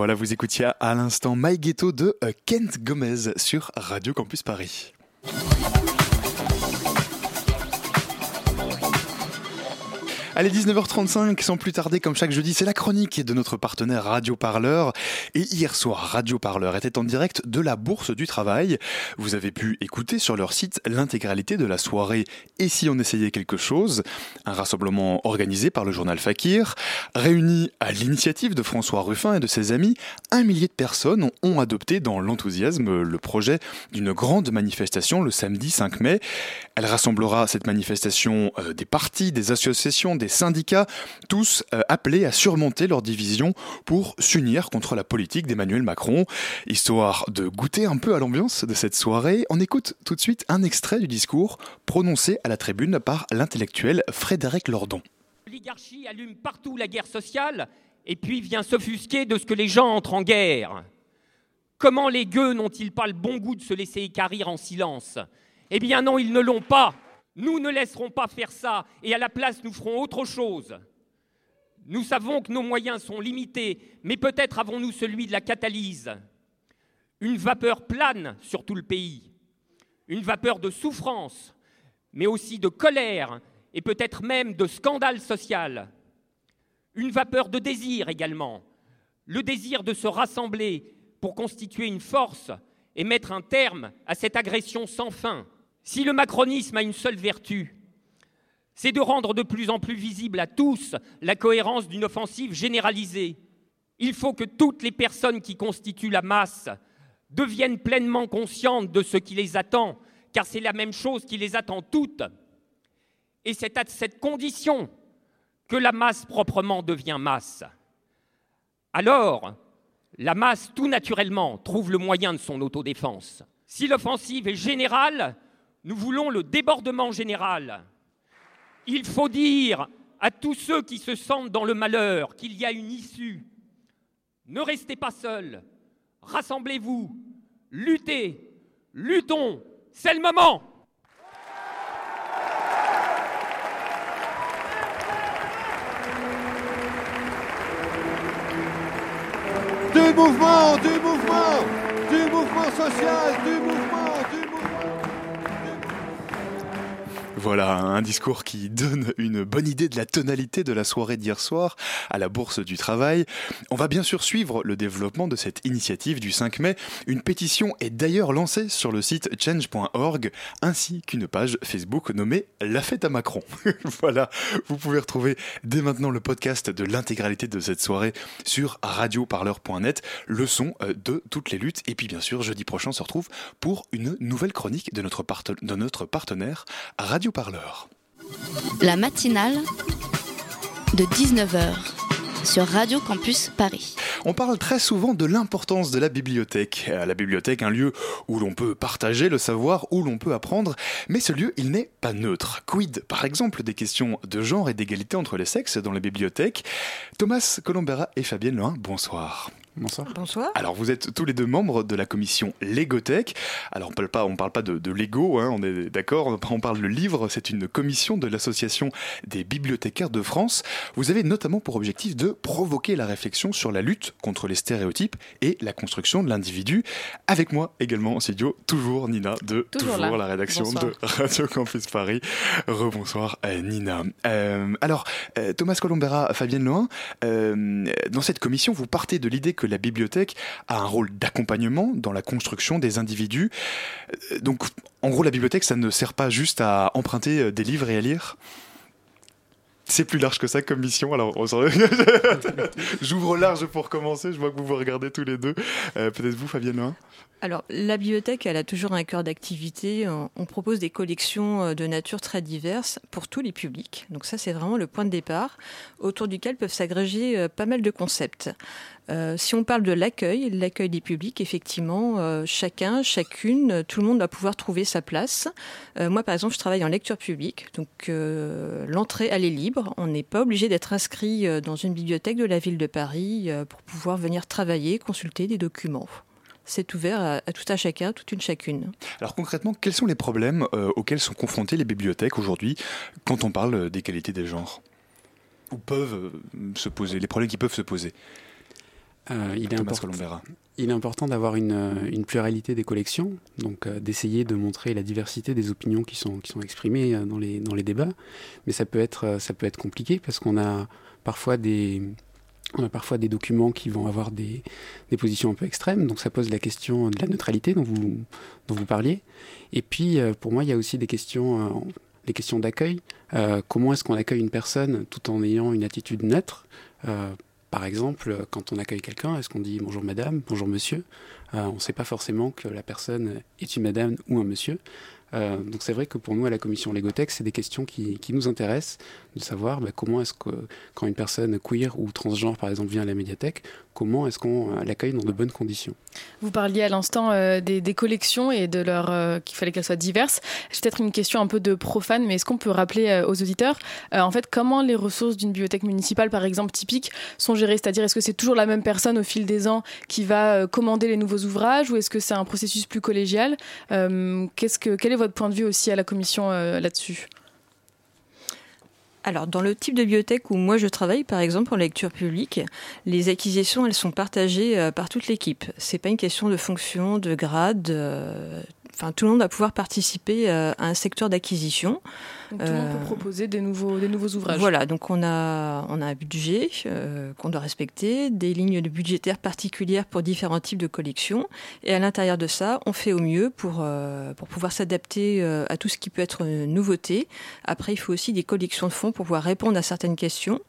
Voilà, vous écoutiez à l'instant My Ghetto de euh, Kent Gomez sur Radio Campus Paris. Allez, 19h35, sans plus tarder, comme chaque jeudi, c'est la chronique de notre partenaire Radio Parleur. Et hier soir, Radio Parleur était en direct de la Bourse du Travail. Vous avez pu écouter sur leur site l'intégralité de la soirée Et si on essayait quelque chose? Un rassemblement organisé par le journal Fakir. Réuni à l'initiative de François Ruffin et de ses amis, un millier de personnes ont adopté dans l'enthousiasme le projet d'une grande manifestation le samedi 5 mai. Elle rassemblera cette manifestation euh, des partis, des associations, des syndicats, tous euh, appelés à surmonter leurs divisions pour s'unir contre la politique d'Emmanuel Macron. Histoire de goûter un peu à l'ambiance de cette soirée, on écoute tout de suite un extrait du discours prononcé à la tribune par l'intellectuel Frédéric Lordon. L'oligarchie allume partout la guerre sociale et puis vient s'offusquer de ce que les gens entrent en guerre. Comment les gueux n'ont-ils pas le bon goût de se laisser écarrir en silence? Eh bien non, ils ne l'ont pas. Nous ne laisserons pas faire ça et à la place nous ferons autre chose. Nous savons que nos moyens sont limités, mais peut-être avons-nous celui de la catalyse. Une vapeur plane sur tout le pays, une vapeur de souffrance, mais aussi de colère et peut-être même de scandale social. Une vapeur de désir également, le désir de se rassembler pour constituer une force et mettre un terme à cette agression sans fin. Si le macronisme a une seule vertu, c'est de rendre de plus en plus visible à tous la cohérence d'une offensive généralisée. Il faut que toutes les personnes qui constituent la masse deviennent pleinement conscientes de ce qui les attend, car c'est la même chose qui les attend toutes. Et c'est à cette condition que la masse proprement devient masse. Alors, la masse, tout naturellement, trouve le moyen de son autodéfense. Si l'offensive est générale, nous voulons le débordement général. Il faut dire à tous ceux qui se sentent dans le malheur qu'il y a une issue. Ne restez pas seuls, rassemblez-vous, luttez, luttons, c'est le moment. Du mouvement, du mouvement, du mouvement social, du mouvement, Voilà, un discours qui donne une bonne idée de la tonalité de la soirée d'hier soir à la Bourse du Travail. On va bien sûr suivre le développement de cette initiative du 5 mai. Une pétition est d'ailleurs lancée sur le site change.org ainsi qu'une page Facebook nommée La fête à Macron. voilà, vous pouvez retrouver dès maintenant le podcast de l'intégralité de cette soirée sur radioparleur.net, le son euh, de toutes les luttes. Et puis bien sûr, jeudi prochain, on se retrouve pour une nouvelle chronique de notre, de notre partenaire Radio Parleur. La matinale de 19h sur Radio Campus Paris. On parle très souvent de l'importance de la bibliothèque. Euh, La bibliothèque, un lieu où l'on peut partager le savoir, où l'on peut apprendre, mais ce lieu, il n'est pas neutre. Quid, par exemple, des questions de genre et d'égalité entre les sexes dans les bibliothèques? Thomas Colombera et Fabienne Loin, bonsoir. Bonsoir. Bonsoir. Alors vous êtes tous les deux membres de la commission Légotech. Alors on parle pas, on parle pas de, de Lego, hein, on est d'accord. On parle de livre. C'est une commission de l'association des bibliothécaires de France. Vous avez notamment pour objectif de provoquer la réflexion sur la lutte contre les stéréotypes et la construction de l'individu. Avec moi également en studio, toujours Nina de Toujours la rédaction Bonsoir. de Radio Campus Paris. Rebonsoir euh, Nina. Euh, alors euh, Thomas Colombera, Fabienne Loin, euh, dans cette commission, vous partez de l'idée que la bibliothèque a un rôle d'accompagnement dans la construction des individus. Euh, Donc, en gros, la bibliothèque, ça ne sert pas juste à emprunter euh, des livres et à lire. C'est plus large que ça comme mission. Alors, j'ouvre large pour commencer. Je vois que vous vous regardez tous les deux. Euh, Peut-être vous, Fabienne Alors, la bibliothèque, elle a toujours un cœur d'activité. On- propose des collections de nature très diverses pour tous les publics. Donc ça, c'est vraiment le point de départ, autour duquel peuvent s'agréger pas mal de concepts. Euh, si on parle de l'accueil, l'accueil des publics, effectivement, euh, chacun, chacune, euh, tout le monde va pouvoir trouver sa place. Moi, par exemple, je travaille en lecture publique, donc l'entrée, elle est libre. On n'est pas obligé d'être inscrit dans une bibliothèque de la ville de Paris pour pouvoir venir travailler, consulter des documents. C'est ouvert à, tout un chacun, toute une chacune. Alors concrètement, quels sont les problèmes auxquels sont confrontées les bibliothèques aujourd'hui quand on parle euh, d'égalité des genres? Ou peuvent se poser, les problèmes qui peuvent se poser Euh, il, est important, Colombera. il est important d'avoir une, euh, une pluralité des collections, donc euh, d'essayer de montrer la diversité des opinions qui sont, qui sont exprimées euh, dans les, dans les débats. Mais ça peut être, ça peut être compliqué parce qu'on a parfois des, on a parfois des documents qui vont avoir des, des positions un peu extrêmes, donc ça pose la question de la neutralité dont vous, dont vous parliez. Et puis, pour moi, il y a aussi des questions, les questions d'accueil. Comment est-ce qu'on accueille une personne tout en ayant une attitude neutre? Par exemple, quand on accueille quelqu'un, est-ce qu'on dit bonjour madame, bonjour monsieur Euh, On ne sait pas forcément que la personne est une madame ou un monsieur. Euh, donc c'est vrai que pour nous à la commission Légotech, c'est des questions qui nous intéressent, de savoir bah, comment est-ce que quand une personne queer ou transgenre par exemple vient à la médiathèque, comment est-ce qu'on euh, l'accueille dans de bonnes conditions. Vous parliez à l'instant euh, des, collections et de leur euh, qu'il fallait qu'elles soient diverses. J'ai peut-être une question un peu de profane, mais est-ce qu'on peut rappeler aux auditeurs en fait comment les ressources d'une bibliothèque municipale, par exemple typique, sont gérées? C'est-à-dire est-ce que c'est toujours la même personne au fil des ans qui va commander les nouveaux ouvrages ou est-ce que c'est un processus plus collégial? Euh, qu'est-ce que quel est votre point de vue aussi à la commission là-dessus? Alors, dans le type de bibliothèque où moi je travaille, par exemple en lecture publique, les acquisitions, elles sont partagées euh, par toute l'équipe. C'est pas une question de fonction, de grade. euh, Enfin, tout le monde va pouvoir participer euh, à un secteur d'acquisition. Donc, Tout le monde Euh, peut proposer des nouveaux, des nouveaux ouvrages. Voilà, donc on a, on a un budget euh, qu'on doit respecter, des lignes de budgétaires particulières pour différents types de collections. Et à l'intérieur de ça, on fait au mieux pour, euh, pour pouvoir s'adapter à tout ce qui peut être nouveauté. Après, il faut aussi des collections de fonds pour pouvoir répondre à certaines questions.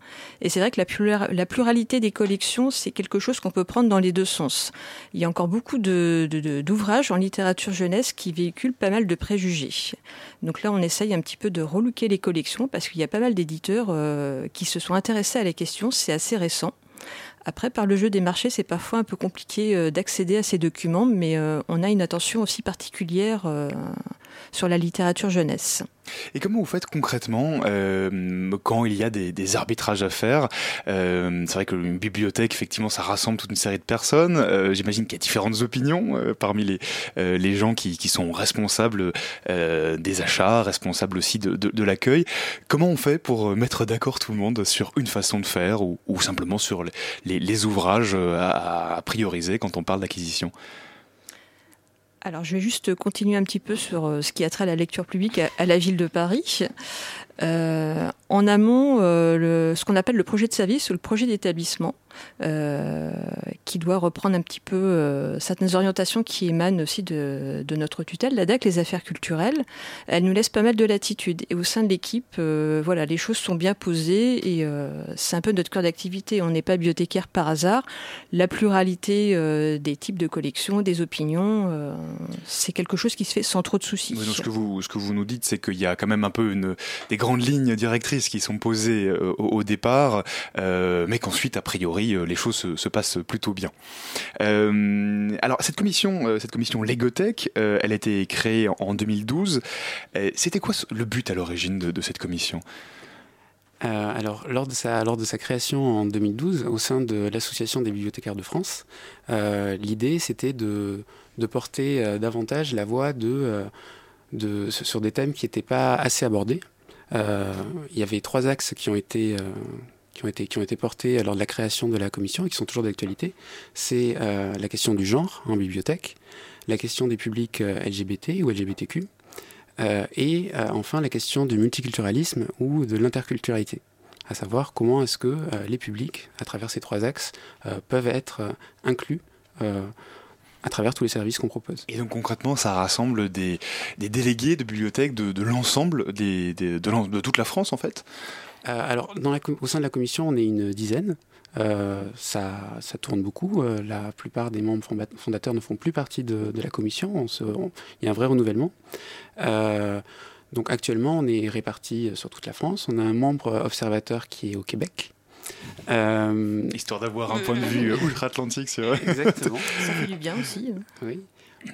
Et c'est vrai que la, plura- la pluralité des collections, c'est quelque chose qu'on peut prendre dans les deux sens. Il y a encore beaucoup de- de- de- d'ouvrages en littérature jeunesse qui véhiculent pas mal de préjugés. Donc là, on essaye un petit peu de relooker les collections parce qu'il y a pas mal d'éditeurs euh, qui se sont intéressés à la question. C'est assez récent. Après, par le jeu des marchés, c'est parfois un peu compliqué euh, d'accéder à ces documents, mais euh, on a une attention aussi particulière euh, sur la littérature jeunesse. Et comment vous faites concrètement quand il y a des, arbitrages à faire? C'est vrai qu'une bibliothèque, effectivement, ça rassemble toute une série de personnes. J'imagine qu'il y a différentes opinions parmi les, les gens qui, qui sont responsables des achats, responsables aussi de, de, l'accueil. Comment on fait pour mettre d'accord tout le monde sur une façon de faire ou simplement sur les, les, ouvrages euh, à, prioriser quand on parle d'acquisition Alors, je vais juste continuer un petit peu sur euh, ce qui a trait à la lecture publique à la ville de Paris. Euh, en amont, euh, ce qu'on appelle le projet de service ou le projet d'établissement, euh, qui doit reprendre un petit peu certaines orientations qui émanent aussi de, notre tutelle, la DAC, les affaires culturelles, elle nous laisse pas mal de latitude. Et au sein de l'équipe, voilà, les choses sont bien posées et c'est un peu notre cœur d'activité. On n'est pas bibliothécaire par hasard. La pluralité des types de collections, des opinions, c'est quelque chose qui se fait sans trop de soucis. Ce, que vous, nous dites, c'est qu'il y a quand même un peu des grandes lignes directrices qui sont posées euh, au, départ, euh, mais qu'ensuite, a priori, euh, les choses se, se passent plutôt bien. Alors, cette commission, cette commission Légotech, euh, elle a été créée en, en 2012. Euh, C'était quoi le but à l'origine de, cette commission? Alors, lors de, sa, lors de sa création en 2012, au sein de l'Association des bibliothécaires de France, l'idée c'était de, de porter davantage la voix de, de, sur des thèmes qui n'étaient pas assez abordés. Euh, il y avait trois axes qui ont été. euh, qui ont, été, qui ont été portés lors de la création de la commission et qui sont toujours d'actualité. C'est euh, la question du genre en bibliothèque, la question des publics LGBT ou LGBTQ, et enfin la question du multiculturalisme ou de l'interculturalité, à savoir comment est-ce que les publics, à travers ces trois axes, peuvent être inclus à travers tous les services qu'on propose. Et donc concrètement, ça rassemble des, des délégués de bibliothèques de, de l'ensemble des, des- de, toute la France, en fait? Euh, alors, dans la com- au sein de la commission, on est une dizaine. Euh, ça, ça tourne beaucoup. Euh, la plupart des membres fonda- fondateurs ne font plus partie de, de la commission. On se- on- il y a un vrai renouvellement. Donc actuellement, on est répartis sur toute la France. On a un membre observateur qui est au Québec. Euh, Histoire d'avoir un point de vue outre-Atlantique sur... Exactement. Ça fait du bien aussi. hein. Oui.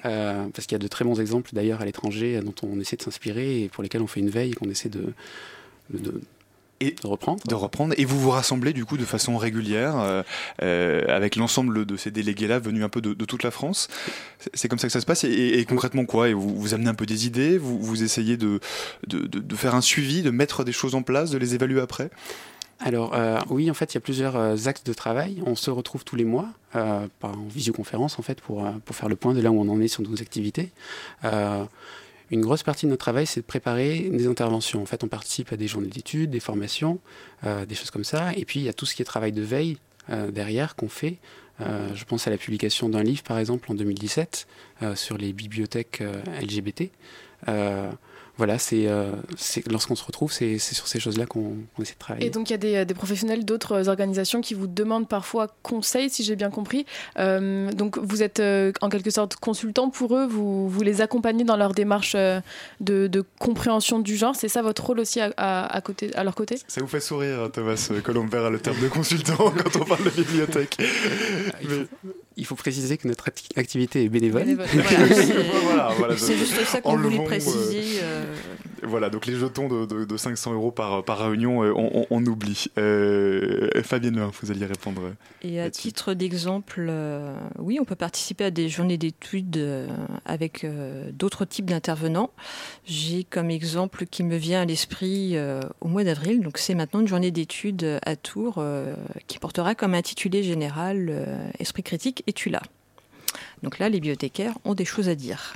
Euh, parce qu'il y a de très bons exemples d'ailleurs à l'étranger euh, dont on essaie de s'inspirer et pour lesquels on fait une veille et qu'on essaie de, de, de- Et de reprendre. de reprendre. Et vous vous rassemblez du coup de façon régulière euh, euh, avec l'ensemble de ces délégués-là venus un peu de, de toute la France. C'est- C'est comme ça que ça se passe. Et, et concrètement quoi? Et vous, vous amenez un peu des idées? Vous, vous essayez de, de, de- de faire un suivi, de mettre des choses en place, de les évaluer après? Alors euh, oui, en fait, il y a plusieurs euh, axes de travail. On se retrouve tous les mois euh, en visioconférence en fait pour, euh, pour faire le point de là où on en est sur nos activités. Euh, une grosse partie de notre travail, c'est de préparer des interventions. En fait, on participe à des journées d'études, des formations, des choses comme ça. Et puis, il y a tout ce qui est travail de veille derrière qu'on fait. Je pense à la publication d'un livre, par exemple, en 2017, euh, sur les bibliothèques LGBT. Euh, voilà, c'est euh, c'est- lorsqu'on se retrouve, c'est c'est sur ces choses-là qu'on essaie de travailler. Et donc il y a des, des professionnels d'autres organisations qui vous demandent parfois conseil, si j'ai bien compris. Euh, donc vous êtes euh, en quelque sorte consultant pour eux, vous, vous les accompagnez dans leur démarche euh, de, de compréhension du genre. C'est ça votre rôle aussi à, à- à côté, à leur côté? Ça vous fait sourire, hein, Thomas Colombert, le terme de consultant quand on parle de bibliothèque. faut, il faut préciser que notre acti- activité est bénévole. Bénévole, voilà, c'est- Voilà, voilà, c'est donc, juste ça qu'on voulait enlevons, euh, préciser, euh. Voilà, donc les jetons de, de- de 500 euros par, par réunion, euh, on, on- on oublie. Euh, Fabienne vous alliez répondre. Et à titre d'exemple, euh, oui, on peut participer à des journées d'études euh, avec euh, d'autres types d'intervenants. J'ai comme exemple qui me vient à l'esprit euh, au mois d'avril, donc c'est maintenant une journée d'études à Tours euh, qui portera comme intitulé général euh, Esprit critique et tu là? Donc là, les bibliothécaires ont des choses à dire.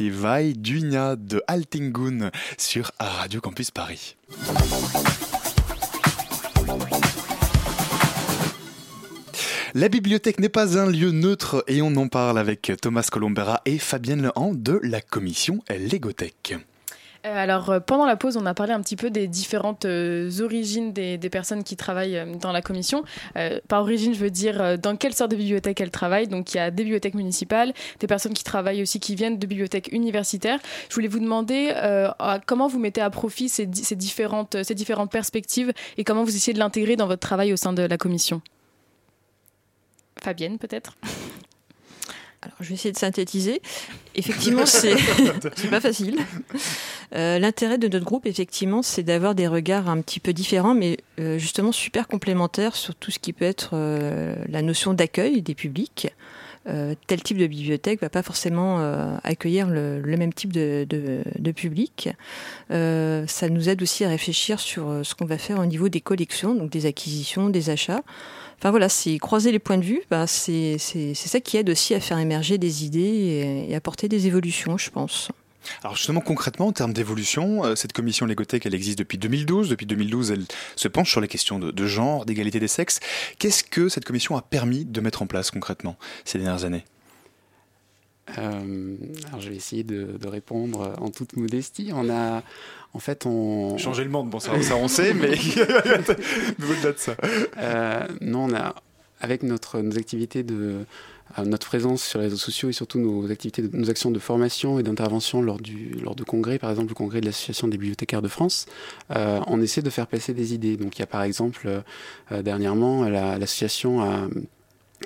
Écoutiez Vai Dunia de Altingun sur Radio Campus Paris. La bibliothèque n'est pas un lieu neutre et on en parle avec Thomas Colombera et Fabienne Lehan de la commission Légothèque. Euh, alors, euh, pendant la pause, on a parlé un petit peu des différentes euh, origines des, personnes qui travaillent dans la commission. par origine, je veux dire dans quelle sorte de bibliothèque elles travaillent. Donc, il y a des bibliothèques municipales, des personnes qui travaillent aussi, qui viennent de bibliothèques universitaires. Je voulais vous demander comment vous mettez à profit ces, différentes perspectives et comment vous essayez de l'intégrer dans votre travail au sein de la commission? Fabienne, peut-être? Alors, je vais essayer de synthétiser. Effectivement, c'est pas facile. Euh, l'intérêt de notre groupe, effectivement, c'est d'avoir des regards un petit peu différents, mais euh, justement super complémentaires sur tout ce qui peut être euh, la notion d'accueil des publics. tel type de bibliothèque va pas forcément accueillir le, même type de, de public. ça nous aide aussi à réfléchir sur ce qu'on va faire au niveau des collections, donc des acquisitions, des achats. Enfin voilà, c'est croiser les points de vue, bah, c'est ça qui aide aussi à faire émerger des idées et, apporter des évolutions, je pense. Alors justement, concrètement, en termes d'évolution, euh, cette commission Légothèque, elle existe depuis 2012. Depuis 2012, elle se penche sur les questions de, genre, d'égalité des sexes. Qu'est-ce que cette commission a permis de mettre en place concrètement ces dernières années? Euh, alors je vais essayer de, de, répondre en toute modestie. On a, en fait, on. Changer le monde, bon, ça, ça on sait, mais. au-delà de ça. Euh, non, on a, avec notre, nos activités de. Euh, notre présence sur les réseaux sociaux et surtout nos activités, nos actions de formation et d'intervention lors, du, lors de congrès, par exemple le congrès de l'Association des bibliothécaires de France, euh, on essaie de faire passer des idées. Donc il y a par exemple, dernièrement, l'association a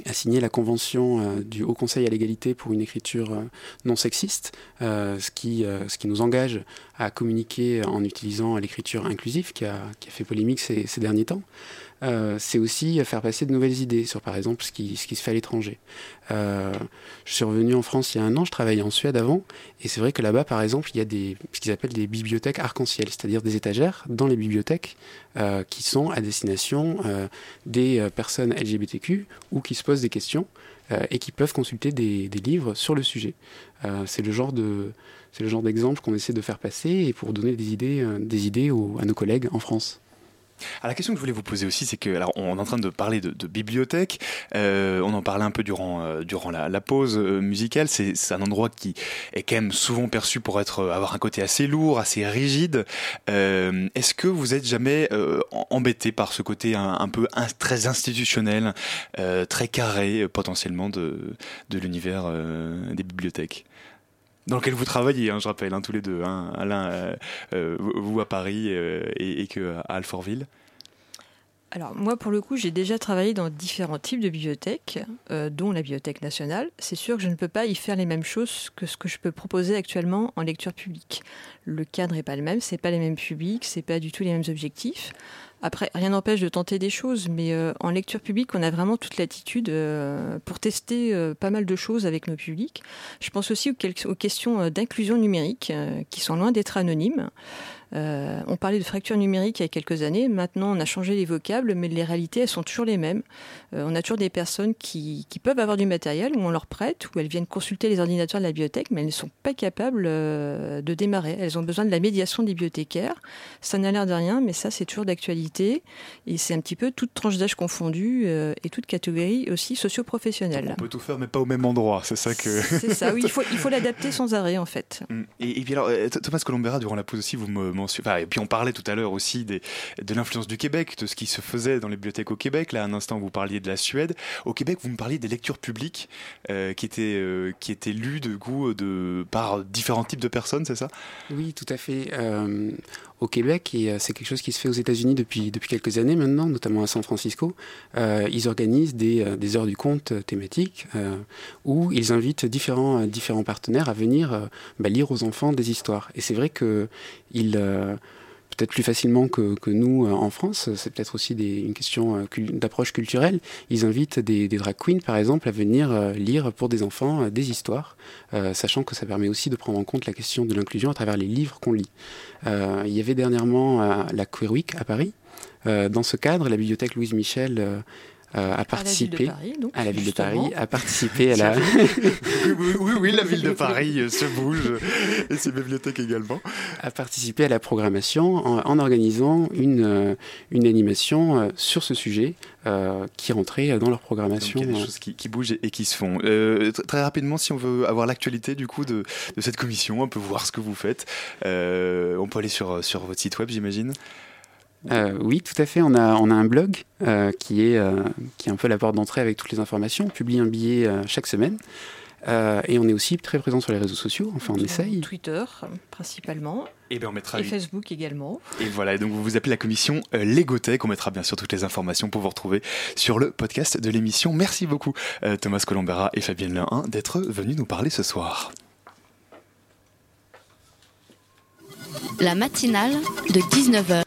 a signé la convention euh, du Haut Conseil à l'égalité pour une écriture euh, non sexiste, euh, ce, qui, ce qui nous engage à communiquer en utilisant l'écriture inclusive qui a, qui a, fait polémique ces, ces derniers temps. Euh, c'est aussi faire passer de nouvelles idées sur, par exemple, ce qui, se fait à l'étranger. Euh, je suis revenu en France il y a un an, je travaillais en Suède avant, et c'est vrai que là-bas, par exemple, il y a des, ce qu'ils appellent des bibliothèques arc-en-ciel, c'est-à-dire des étagères dans les bibliothèques euh, qui sont à destination des personnes LGBTQ ou qui se posent des questions et qui peuvent consulter des, des livres sur le sujet. c'est le genre de c'est le genre d'exemple qu'on essaie de faire passer et pour donner des idées, des idées à nos collègues en France. Alors, la question que je voulais vous poser aussi, c'est que, alors, on est en train de parler de, bibliothèque. Euh, on en parlait un peu durant euh, durant la, pause euh, musicale. C'est un endroit qui est quand même souvent perçu pour être avoir un côté assez lourd, assez rigide. Est-ce que vous êtes jamais embêté par ce côté un, peu très institutionnel, très carré potentiellement de de l'univers des bibliothèques? Dans lequel vous travaillez, hein, je rappelle, hein, tous les deux, hein, Alain, euh, euh, vous à Paris euh, et, que à Alfortville. Alors moi, pour le coup, j'ai déjà travaillé dans différents types de bibliothèques, dont la Bibliothèque nationale. C'est sûr que je ne peux pas y faire les mêmes choses que ce que je peux proposer actuellement en lecture publique. Le cadre n'est pas le même, c'est pas les mêmes publics, c'est pas du tout les mêmes objectifs. Après, rien n'empêche de tenter des choses, mais euh, en lecture publique, on a vraiment toute l'attitude euh, pour tester euh, pas mal de choses avec nos publics. Je pense aussi aux questions d'inclusion numérique, qui sont loin d'être anonymes. Euh, on parlait de fracture numérique il y a quelques années. Maintenant, on a changé les vocables, mais les réalités, elles sont toujours les mêmes. Euh, on a toujours des personnes qui, peuvent avoir du matériel, où on leur prête, où elles viennent consulter les ordinateurs de la bibliothèque, mais elles ne sont pas capables euh, de démarrer. Elles ont besoin de la médiation des bibliothécaires. Ça n'a l'air de rien, mais ça, c'est toujours d'actualité. Et c'est un petit peu toute tranche d'âge confondue et toute catégorie aussi socio-professionnelle. On peut tout faire, mais pas au même endroit. C'est ça que. C'est ça, oui. Il faut, il faut l'adapter sans arrêt, en fait. Et, puis alors, Thomas Colombera, durant la pause aussi, vous me et puis on parlait tout à l'heure aussi de l'influence du Québec, de ce qui se faisait dans les bibliothèques au Québec. Là, un instant, vous parliez de la Suède. Au Québec, vous me parliez des lectures publiques euh, qui, étaient, euh, qui étaient lues de goût de, par différents types de personnes, c'est ça? Oui, tout à fait. Euh, au Québec, et c'est quelque chose qui se fait aux États-Unis depuis, depuis quelques années maintenant, notamment à San Francisco, ils organisent des, des, heures du conte thématiques où ils invitent différents, différents partenaires à venir bah, lire aux enfants des histoires. Et c'est vrai qu'ils peut-être plus facilement que, nous euh, en France. C'est peut-être aussi une question euh, d'approche culturelle. Ils invitent des, drag queens, par exemple, à venir euh, lire pour des enfants des histoires, sachant que ça permet aussi de prendre en compte la question de l'inclusion à travers les livres qu'on lit. il y avait dernièrement la Queer Week à Paris. dans ce cadre, la bibliothèque Louise Michel euh, a participé Paris, donc, à la ville de. Paris, a participé à la oui, oui, oui, la ville de Paris euh, se bouge et ses bibliothèques également. a participé à la programmation en, en organisant une, euh, une animation euh, sur ce sujet euh, qui rentrait dans leur Donc, programmation. il y a des euh, choses qui, qui bougent et, qui se font. Euh, tr- très rapidement, si on veut avoir l'actualité du coup de, de cette commission, on peut voir ce que vous faites. Euh, on peut aller sur, sur votre site web, j'imagine. Euh, oui, tout à fait. On a, on a un blog euh, qui, est, euh, qui est un peu la porte d'entrée avec toutes les informations. On publie un billet euh, chaque semaine. Euh, et on est aussi très présent sur les réseaux sociaux. Enfin, on essaye. Twitter, principalement. Et bien, on mettra. Et Facebook également. Et voilà, et donc vous vous appelez la commission euh, Légotech. On mettra bien sûr toutes les informations pour vous retrouver sur le podcast de l'émission. Merci beaucoup euh, Thomas Colombera et Fabienne Lehin d'être venus nous parler ce soir. La matinale de 19h.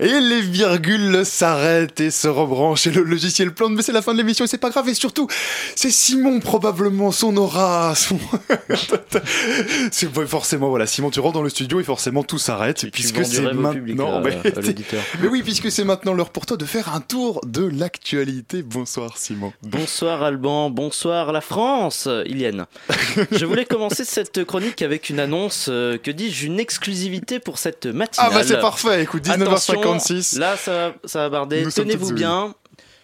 Et les virgules s'arrêtent et se rebranchent et le logiciel plante, mais c'est la fin de l'émission et c'est pas grave. Et surtout, c'est Simon probablement, son aura, c'est forcément, voilà, Simon, tu rentres dans le studio et forcément tout s'arrête puisque c'est maintenant. Mais, oui, puisque c'est maintenant l'heure pour toi de faire un tour de l'actualité. Bonsoir Simon. Bonsoir Alban, bonsoir la France, Iliane. Je voulais commencer cette chronique avec une annonce. Euh, que dis-je, une exclusivité pour cette matinale. Ah bah c'est parfait, écoute, 19h. Là, ça, ça va barder. Tenez-vous bien.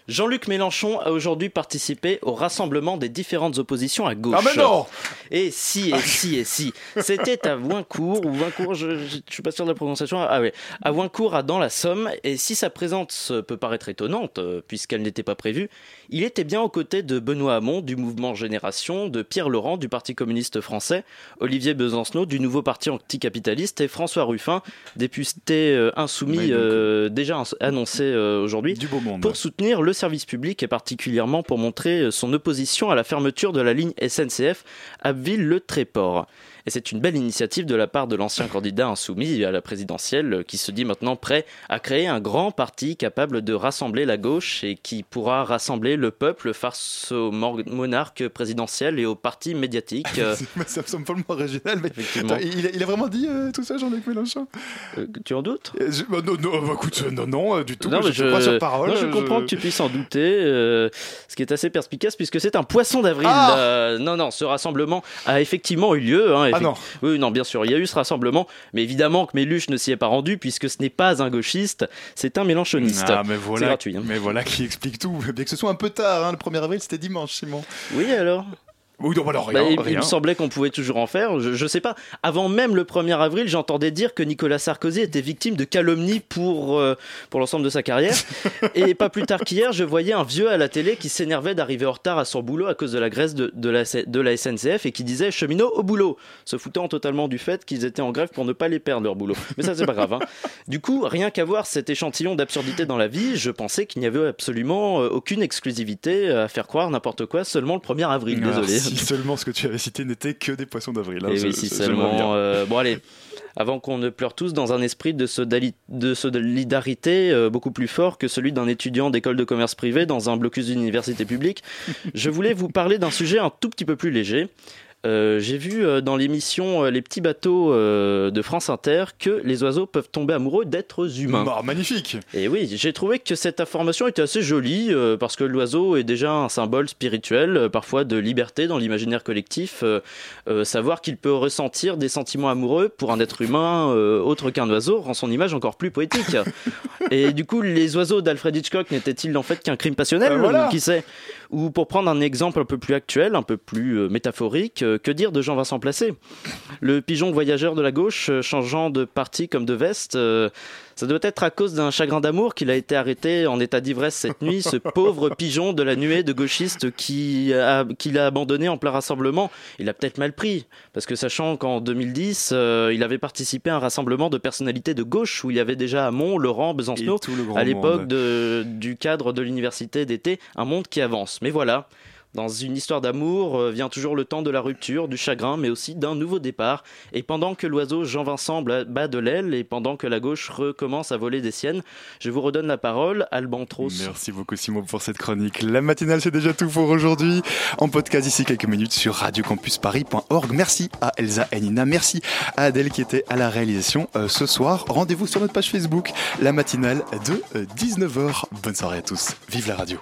Jean-Luc Mélenchon a aujourd'hui participé au rassemblement des différentes oppositions à gauche. Ah mais non Et si, et si, et si. C'était à Voincourt, ou Voincourt, je, je, je suis pas sûr de la prononciation. Ah ouais, à Voincourt, à dans la Somme. Et si sa présence peut paraître étonnante, euh, puisqu'elle n'était pas prévue, il était bien aux côtés de Benoît Hamon du mouvement Génération, de Pierre Laurent du Parti communiste français, Olivier Besancenot du nouveau parti anticapitaliste et François Ruffin, député euh, insoumis euh, déjà annoncé euh, aujourd'hui, pour soutenir le service public et particulièrement pour montrer euh, son opposition à la fermeture de la ligne SNCF Abbeville-Le Tréport. Et c'est une belle initiative de la part de l'ancien candidat insoumis à la présidentielle euh, qui se dit maintenant prêt à créer un grand parti capable de rassembler la gauche et qui pourra rassembler le peuple face au monarque présidentiel et aux partis médiatiques. Euh, ça me semble follement original, mais. Attends, il, a, il a vraiment dit euh, tout ça, Jean-Luc Mélenchon? Euh, tu en doutes? Je- bah, non, non, bah, écoute, non, non, du tout. Non, je te crois sur parole. non, je comprends que tu puisses en douter, euh, ce qui est assez perspicace puisque c'est un poisson d'avril. Ah non, non, ce rassemblement a effectivement eu lieu. hein, Ah non. Oui, non, bien sûr, il y a eu ce rassemblement, mais évidemment que Méluche ne s'y est pas rendu puisque ce n'est pas un gauchiste, c'est un mélanchoniste. Ah, mais C'est voilà, gratuit. hein. mais voilà qui explique tout. Bien que ce soit un peu tard, hein, le 1er avril c'était dimanche, Simon. Oui, alors? Oui, non, alors Bah, rien, il, il rien. me semblait qu'on pouvait toujours en faire. Je, je sais pas. Avant même le 1er avril, j'entendais dire que Nicolas Sarkozy était victime de calomnie pour, euh, pour l'ensemble de sa carrière. Et pas plus tard qu'hier, je voyais un vieux à la télé qui s'énervait d'arriver en retard à son boulot à cause de la graisse de, de, la, de la SNCF et qui disait cheminot au boulot, se foutant totalement du fait qu'ils étaient en grève pour ne pas les perdre leur boulot. Mais ça, c'est pas grave. hein. Du coup, rien qu'à voir cet échantillon d'absurdité dans la vie, je pensais qu'il n'y avait absolument euh, aucune exclusivité à faire croire n'importe quoi seulement le 1er avril. Désolé. Si seulement ce que tu avais cité n'était que des poissons d'avril. hein, Et je- oui, si seulement. euh, bon, allez. Avant qu'on ne pleure tous dans un esprit de, de solidarité euh, beaucoup plus fort que celui d'un étudiant d'école de commerce privée dans un blocus d'université publique, je voulais vous parler d'un sujet un tout petit peu plus léger. Euh, J'ai vu euh, dans l'émission euh, Les petits bateaux de France Inter que les oiseaux peuvent tomber amoureux d'êtres humains. Bah, magnifique. Et oui, j'ai trouvé que cette information était assez jolie parce que l'oiseau est déjà un symbole spirituel, parfois de liberté dans l'imaginaire collectif. Savoir qu'il peut ressentir des sentiments amoureux pour un être humain autre qu'un oiseau rend son image encore plus poétique. Et du coup, les oiseaux d'Alfred Hitchcock n'étaient-ils en fait qu'un crime passionnel voilà. Qui sait? Ou pour prendre un exemple un peu plus actuel, un peu plus euh, métaphorique, euh, que dire de Jean-Vincent Placé? Le pigeon voyageur de la gauche, euh, changeant de parti comme de veste, ça doit être à cause d'un chagrin d'amour qu'il a été arrêté en état d'ivresse cette nuit, ce pauvre pigeon de la nuée de gauchistes qui a, qu'il a abandonné en plein rassemblement. Il a peut-être mal pris, parce que sachant qu'en 2010, euh, il avait participé à un rassemblement de personnalités de gauche où il y avait déjà Hamon, Laurent, Besancenot, le à l'époque du cadre de l'université d'été, un monde qui avance. Mais voilà. Dans une histoire d'amour euh, vient toujours le temps de la rupture, du chagrin, mais aussi d'un nouveau départ. Et pendant que l'oiseau Jean-Vincent bat de l'aile et pendant que la gauche recommence à voler des siennes, je vous redonne la parole, Albantros. Merci beaucoup Simon pour cette chronique. La matinale c'est déjà tout pour aujourd'hui. En podcast d'ici quelques minutes sur radiocampusparis.org. Merci à Elsa et Nina. Merci à Adèle qui était à la réalisation euh, ce soir. Rendez-vous sur notre page Facebook, la matinale de 19h. Bonne soirée à tous. Vive la radio.